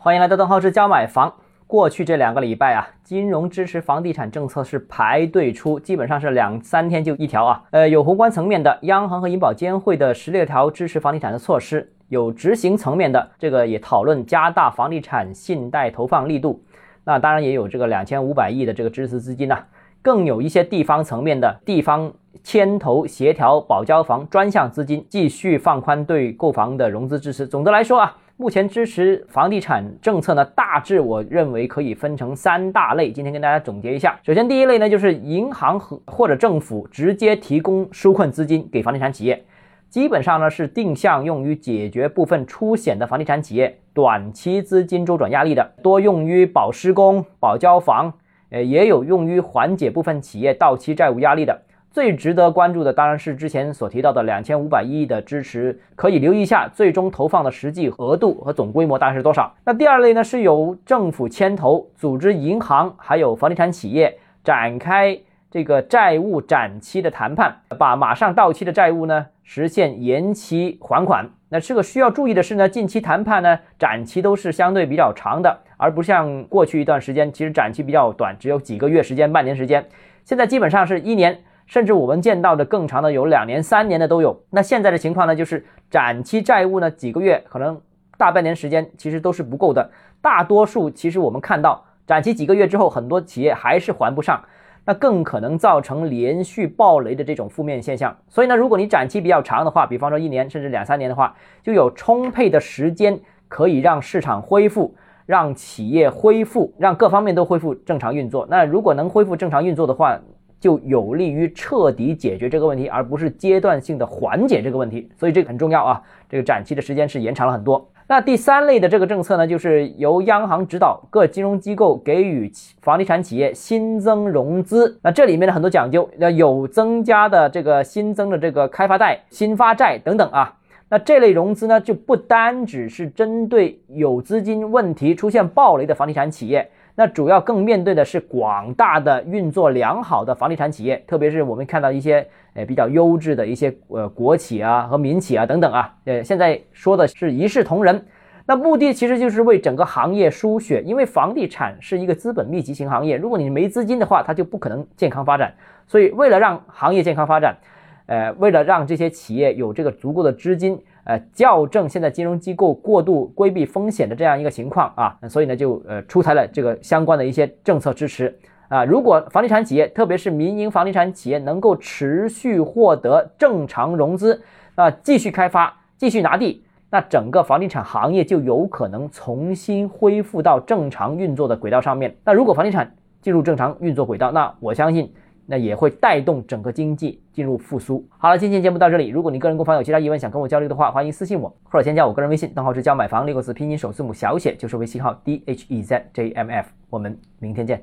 欢迎来到邓浩志教买房。过去这两个礼拜啊，金融支持房地产政策是排队出，基本上是两三天就一条啊。呃，有宏观层面的，央行和银保监会的十六条支持房地产的措施；有执行层面的，这个也讨论加大房地产信贷投放力度。那当然也有这个两千五百亿的这个支持资金呐，更有一些地方层面的地方牵头协调保交房专项资金，继续放宽对购房的融资支持。总的来说啊。目前支持房地产政策呢，大致我认为可以分成三大类。今天跟大家总结一下。首先，第一类呢，就是银行和或者政府直接提供纾困资金给房地产企业，基本上呢是定向用于解决部分出险的房地产企业短期资金周转压力的，多用于保施工、保交房，呃，也有用于缓解部分企业到期债务压力的。最值得关注的当然是之前所提到的两千五百亿的支持，可以留意一下最终投放的实际额度和总规模大概是多少。那第二类呢，是由政府牵头组织银行还有房地产企业展开这个债务展期的谈判，把马上到期的债务呢实现延期还款。那这个需要注意的是呢，近期谈判呢展期都是相对比较长的，而不像过去一段时间其实展期比较短，只有几个月时间、半年时间，现在基本上是一年。甚至我们见到的更长的有两年、三年的都有。那现在的情况呢，就是展期债务呢，几个月可能大半年时间其实都是不够的。大多数其实我们看到展期几个月之后，很多企业还是还不上，那更可能造成连续暴雷的这种负面现象。所以呢，如果你展期比较长的话，比方说一年甚至两三年的话，就有充沛的时间可以让市场恢复，让企业恢复，让各方面都恢复正常运作。那如果能恢复正常运作的话，就有利于彻底解决这个问题，而不是阶段性的缓解这个问题，所以这个很重要啊。这个展期的时间是延长了很多。那第三类的这个政策呢，就是由央行指导各金融机构给予房地产企业新增融资。那这里面的很多讲究，要有增加的这个新增的这个开发贷、新发债等等啊。那这类融资呢，就不单只是针对有资金问题出现暴雷的房地产企业。那主要更面对的是广大的运作良好的房地产企业，特别是我们看到一些呃比较优质的一些呃国企啊和民企啊等等啊，呃现在说的是一视同仁，那目的其实就是为整个行业输血，因为房地产是一个资本密集型行业，如果你没资金的话，它就不可能健康发展，所以为了让行业健康发展，呃为了让这些企业有这个足够的资金。呃，校正现在金融机构过度规避风险的这样一个情况啊，所以呢，就呃出台了这个相关的一些政策支持啊。如果房地产企业，特别是民营房地产企业，能够持续获得正常融资啊，继续开发，继续拿地，那整个房地产行业就有可能重新恢复到正常运作的轨道上面。那如果房地产进入正常运作轨道，那我相信。那也会带动整个经济进入复苏。好了，今天节目到这里。如果你个人购房有其他疑问想跟我交流的话，欢迎私信我或者添加我个人微信，账号是教买房六个字拼音首字母小写就是微信号 d h e z j m f。我们明天见。